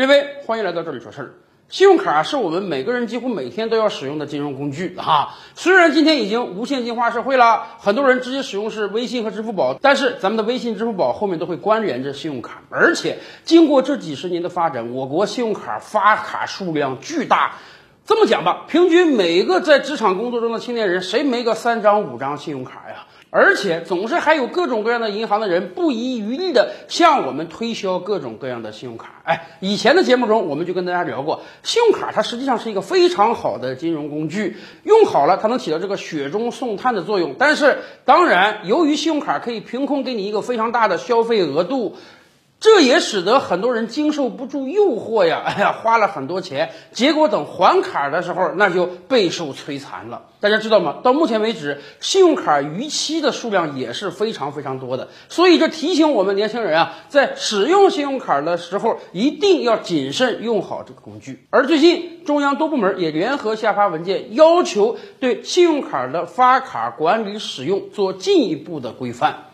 各位，欢迎来到这里说事儿。信用卡是我们每个人几乎每天都要使用的金融工具啊。虽然今天已经无现金化社会了，很多人直接使用是微信和支付宝，但是咱们的微信、支付宝后面都会关联着信用卡。而且经过这几十年的发展，我国信用卡发卡数量巨大。这么讲吧，平均每个在职场工作中的青年人，谁没个三张五张信用卡呀？而且总是还有各种各样的银行的人不遗余力的向我们推销各种各样的信用卡。哎，以前的节目中我们就跟大家聊过，信用卡它实际上是一个非常好的金融工具，用好了它能起到这个雪中送炭的作用。但是当然，由于信用卡可以凭空给你一个非常大的消费额度。这也使得很多人经受不住诱惑呀，哎呀，花了很多钱，结果等还卡的时候，那就备受摧残了。大家知道吗？到目前为止，信用卡逾期的数量也是非常非常多的。所以这提醒我们年轻人啊，在使用信用卡的时候，一定要谨慎用好这个工具。而最近，中央多部门也联合下发文件，要求对信用卡的发卡管理使用做进一步的规范。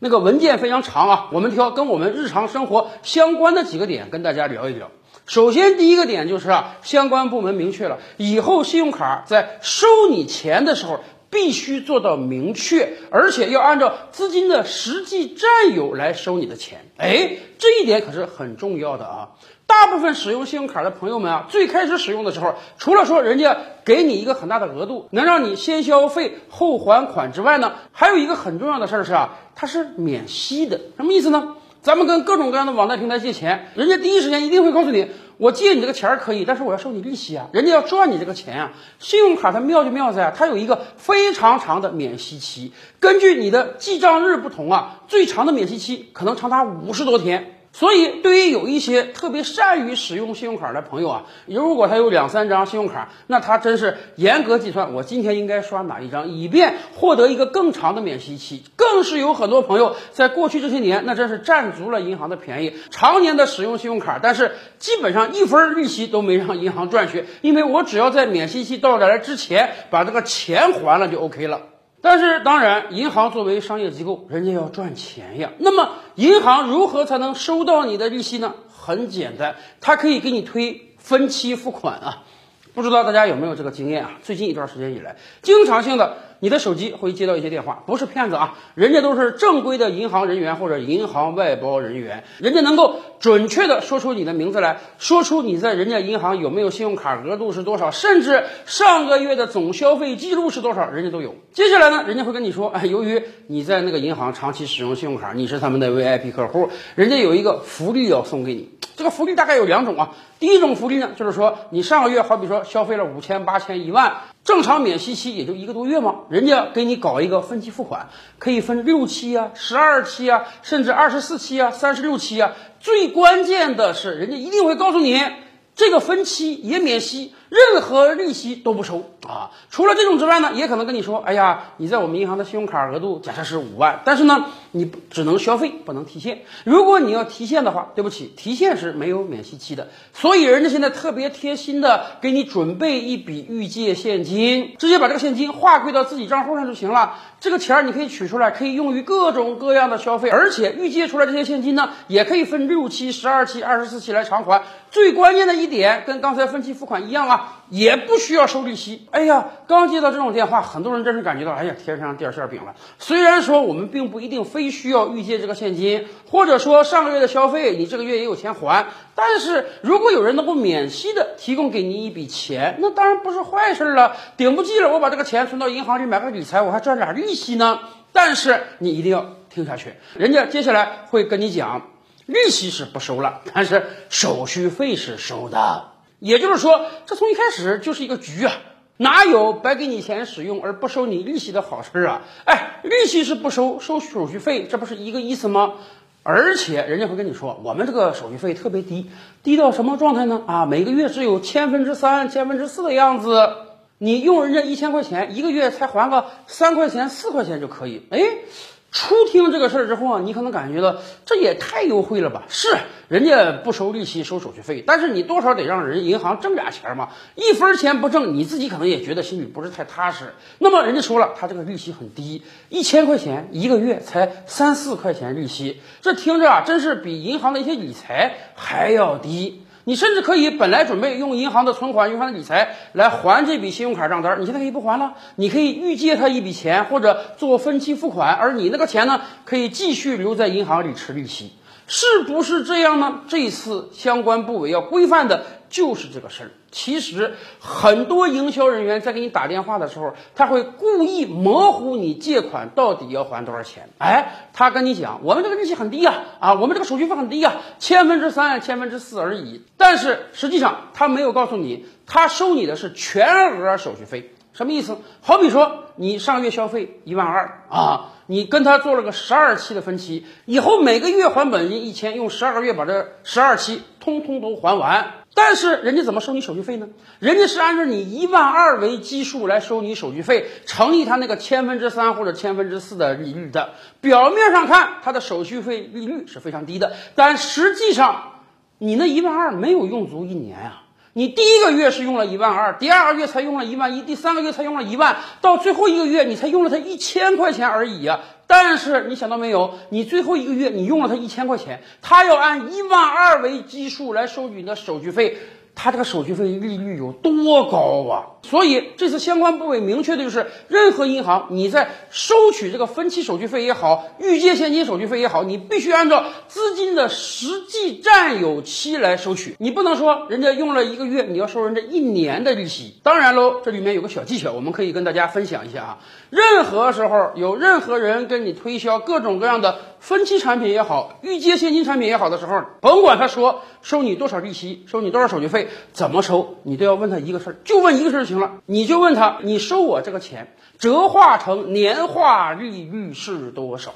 那个文件非常长啊，我们挑跟我们日常生活相关的几个点跟大家聊一聊。首先，第一个点就是啊，相关部门明确了以后信用卡在收你钱的时候必须做到明确，而且要按照资金的实际占有来收你的钱。哎，这一点可是很重要的啊。大部分使用信用卡的朋友们啊，最开始使用的时候，除了说人家给你一个很大的额度，能让你先消费后还款之外呢，还有一个很重要的事儿是啊，它是免息的。什么意思呢？咱们跟各种各样的网贷平台借钱，人家第一时间一定会告诉你，我借你这个钱儿可以，但是我要收你利息啊，人家要赚你这个钱啊。信用卡它妙就妙在啊，它有一个非常长的免息期，根据你的记账日不同啊，最长的免息期可能长达五十多天。所以，对于有一些特别善于使用信用卡的朋友啊，如果他有两三张信用卡，那他真是严格计算，我今天应该刷哪一张，以便获得一个更长的免息期。更是有很多朋友在过去这些年，那真是占足了银行的便宜，常年的使用信用卡，但是基本上一分利息都没让银行赚去，因为我只要在免息期到来之前把这个钱还了就 OK 了。但是，当然，银行作为商业机构，人家要赚钱呀。那么，银行如何才能收到你的利息呢？很简单，它可以给你推分期付款啊。不知道大家有没有这个经验啊？最近一段时间以来，经常性的。你的手机会接到一些电话，不是骗子啊，人家都是正规的银行人员或者银行外包人员，人家能够准确的说出你的名字来，说出你在人家银行有没有信用卡额度是多少，甚至上个月的总消费记录是多少，人家都有。接下来呢，人家会跟你说，哎，由于你在那个银行长期使用信用卡，你是他们的 VIP 客户，人家有一个福利要送给你。这个福利大概有两种啊，第一种福利呢，就是说你上个月好比说消费了五千、八千、一万。正常免息期也就一个多月嘛？人家给你搞一个分期付款，可以分六期啊、十二期啊，甚至二十四期啊、三十六期啊。最关键的是，人家一定会告诉你，这个分期也免息。任何利息都不收啊！除了这种之外呢，也可能跟你说：“哎呀，你在我们银行的信用卡额度假设是五万，但是呢，你只能消费，不能提现。如果你要提现的话，对不起，提现是没有免息期的。所以人家现在特别贴心的给你准备一笔预借现金，直接把这个现金划归到自己账户上就行了。这个钱你可以取出来，可以用于各种各样的消费，而且预借出来这些现金呢，也可以分六期、十二期、二十四期来偿还。最关键的一点，跟刚才分期付款一样啊。也不需要收利息。哎呀，刚接到这种电话，很多人真是感觉到，哎呀，天上掉馅饼了。虽然说我们并不一定非需要预借这个现金，或者说上个月的消费，你这个月也有钱还。但是如果有人能够免息的提供给你一笔钱，那当然不是坏事了。顶不济了，我把这个钱存到银行里买个理财，我还赚点利息呢。但是你一定要听下去，人家接下来会跟你讲，利息是不收了，但是手续费是收的。也就是说，这从一开始就是一个局啊，哪有白给你钱使用而不收你利息的好事啊？哎，利息是不收，收手续费，这不是一个意思吗？而且人家会跟你说，我们这个手续费特别低，低到什么状态呢？啊，每个月只有千分之三、千分之四的样子，你用人家一千块钱，一个月才还个三块钱、四块钱就可以。哎。初听这个事儿之后啊，你可能感觉到这也太优惠了吧？是，人家不收利息，收手续费，但是你多少得让人银行挣俩钱嘛，一分钱不挣，你自己可能也觉得心里不是太踏实。那么人家说了，他这个利息很低，一千块钱一个月才三四块钱利息，这听着啊，真是比银行的一些理财还要低。你甚至可以本来准备用银行的存款、银行的理财来还这笔信用卡账单，你现在可以不还了，你可以预借他一笔钱，或者做分期付款，而你那个钱呢，可以继续留在银行里吃利息。是不是这样呢？这次相关部委要规范的就是这个事儿。其实很多营销人员在给你打电话的时候，他会故意模糊你借款到底要还多少钱。哎，他跟你讲，我们这个利息很低呀，啊，我们这个手续费很低呀，千分之三、千分之四而已。但是实际上他没有告诉你，他收你的是全额手续费。什么意思？好比说你上个月消费一万二啊，你跟他做了个十二期的分期，以后每个月还本金一千，用十二个月把这十二期通通都还完。但是人家怎么收你手续费呢？人家是按照你一万二为基数来收你手续费，乘以他那个千分之三或者千分之四的利率的。表面上看，他的手续费利率是非常低的，但实际上你那一万二没有用足一年啊。你第一个月是用了一万二，第二个月才用了一万一，第三个月才用了一万，到最后一个月你才用了他一千块钱而已啊。但是你想到没有，你最后一个月你用了他一千块钱，他要按一万二为基数来收取你的手续费。它这个手续费利率有多高啊？所以这次相关部委明确的就是，任何银行你在收取这个分期手续费也好，预借现金手续费也好，你必须按照资金的实际占有期来收取。你不能说人家用了一个月，你要收人家一年的利息。当然喽，这里面有个小技巧，我们可以跟大家分享一下啊。任何时候有任何人跟你推销各种各样的分期产品也好，预借现金产品也好的时候，甭管他说收你多少利息，收你多少手续费。怎么收，你都要问他一个事儿，就问一个事儿就行了。你就问他，你收我这个钱折化成年化利率是多少？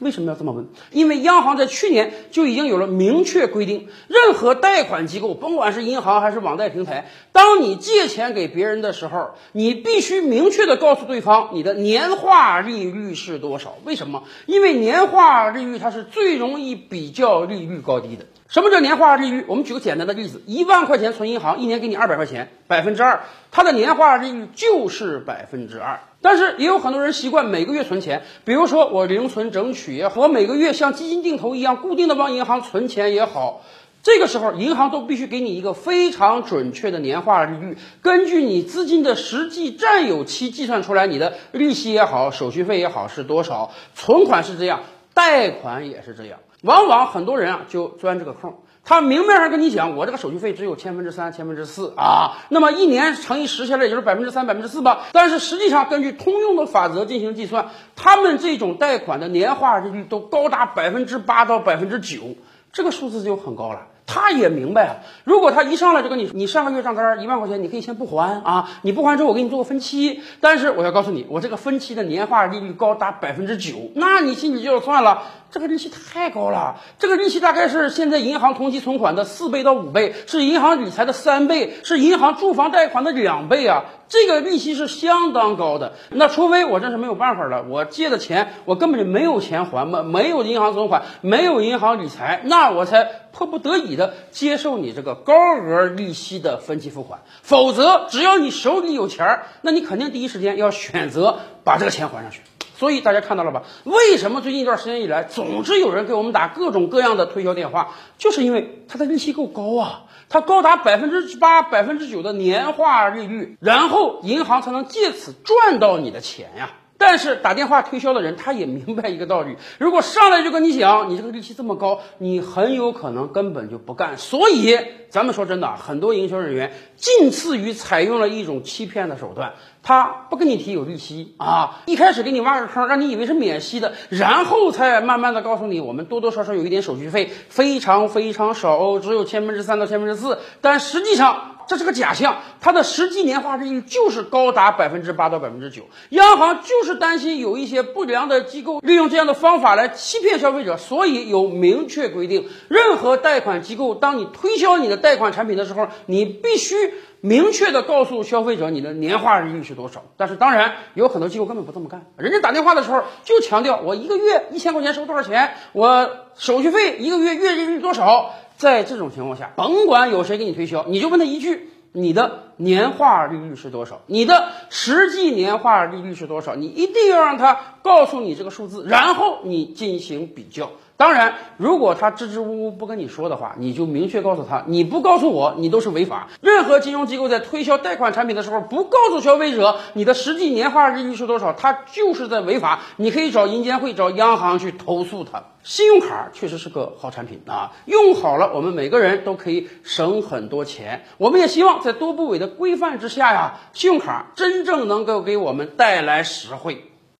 为什么要这么问？因为央行在去年就已经有了明确规定，任何贷款机构，甭管是银行还是网贷平台，当你借钱给别人的时候，你必须明确的告诉对方你的年化利率是多少。为什么？因为年化利率它是最容易比较利率高低的。什么叫年化利率？我们举个简单的例子，一万块钱存银行，一年给你二百块钱，百分之二，它的年化利率就是百分之二。但是也有很多人习惯每个月存钱，比如说我零存整取也好，我每个月像基金定投一样固定的往银行存钱也好，这个时候银行都必须给你一个非常准确的年化利率，根据你资金的实际占有期计算出来你的利息也好，手续费也好是多少。存款是这样，贷款也是这样。往往很多人啊就钻这个空，他明面上跟你讲，我这个手续费只有千分之三、千分之四啊，那么一年乘以十下来也就是百分之三、百分之四吧。但是实际上根据通用的法则进行计算，他们这种贷款的年化利率都高达百分之八到百分之九，这个数字就很高了。他也明白啊，如果他一上来就跟你，你上个月账单一万块钱，你可以先不还啊，你不还之后我给你做个分期，但是我要告诉你，我这个分期的年化利率高达百分之九，那你心里就要算了，这个利息太高了，这个利息大概是现在银行同期存款的四倍到五倍，是银行理财的三倍，是银行住房贷款的两倍啊。这个利息是相当高的，那除非我真是没有办法了，我借的钱我根本就没有钱还嘛，没有银行存款，没有银行理财，那我才迫不得已的接受你这个高额利息的分期付款。否则，只要你手里有钱儿，那你肯定第一时间要选择把这个钱还上去。所以大家看到了吧？为什么最近一段时间以来，总是有人给我们打各种各样的推销电话？就是因为它的利息够高啊，它高达百分之八、百分之九的年化利率，然后银行才能借此赚到你的钱呀。但是打电话推销的人他也明白一个道理：如果上来就跟你讲你这个利息这么高，你很有可能根本就不干。所以咱们说真的，很多营销人员近似于采用了一种欺骗的手段，他不跟你提有利息啊，一开始给你挖个坑，让你以为是免息的，然后才慢慢的告诉你，我们多多少少有一点手续费，非常非常少哦，只有千分之三到千分之四，但实际上。这是个假象，它的实际年化利率就是高达百分之八到百分之九。央行就是担心有一些不良的机构利用这样的方法来欺骗消费者，所以有明确规定，任何贷款机构，当你推销你的贷款产品的时候，你必须明确的告诉消费者你的年化利率是多少。但是当然，有很多机构根本不这么干，人家打电话的时候就强调我一个月一千块钱收多少钱，我手续费一个月月利率多少。在这种情况下，甭管有谁给你推销，你就问他一句：你的年化利率是多少？你的实际年化利率是多少？你一定要让他告诉你这个数字，然后你进行比较。当然，如果他支支吾吾不跟你说的话，你就明确告诉他，你不告诉我，你都是违法。任何金融机构在推销贷款产品的时候，不告诉消费者你的实际年化利率是多少，他就是在违法。你可以找银监会、找央行去投诉他。信用卡确实是个好产品啊，用好了，我们每个人都可以省很多钱。我们也希望在多部委的规范之下呀，信用卡真正能够给我们带来实惠。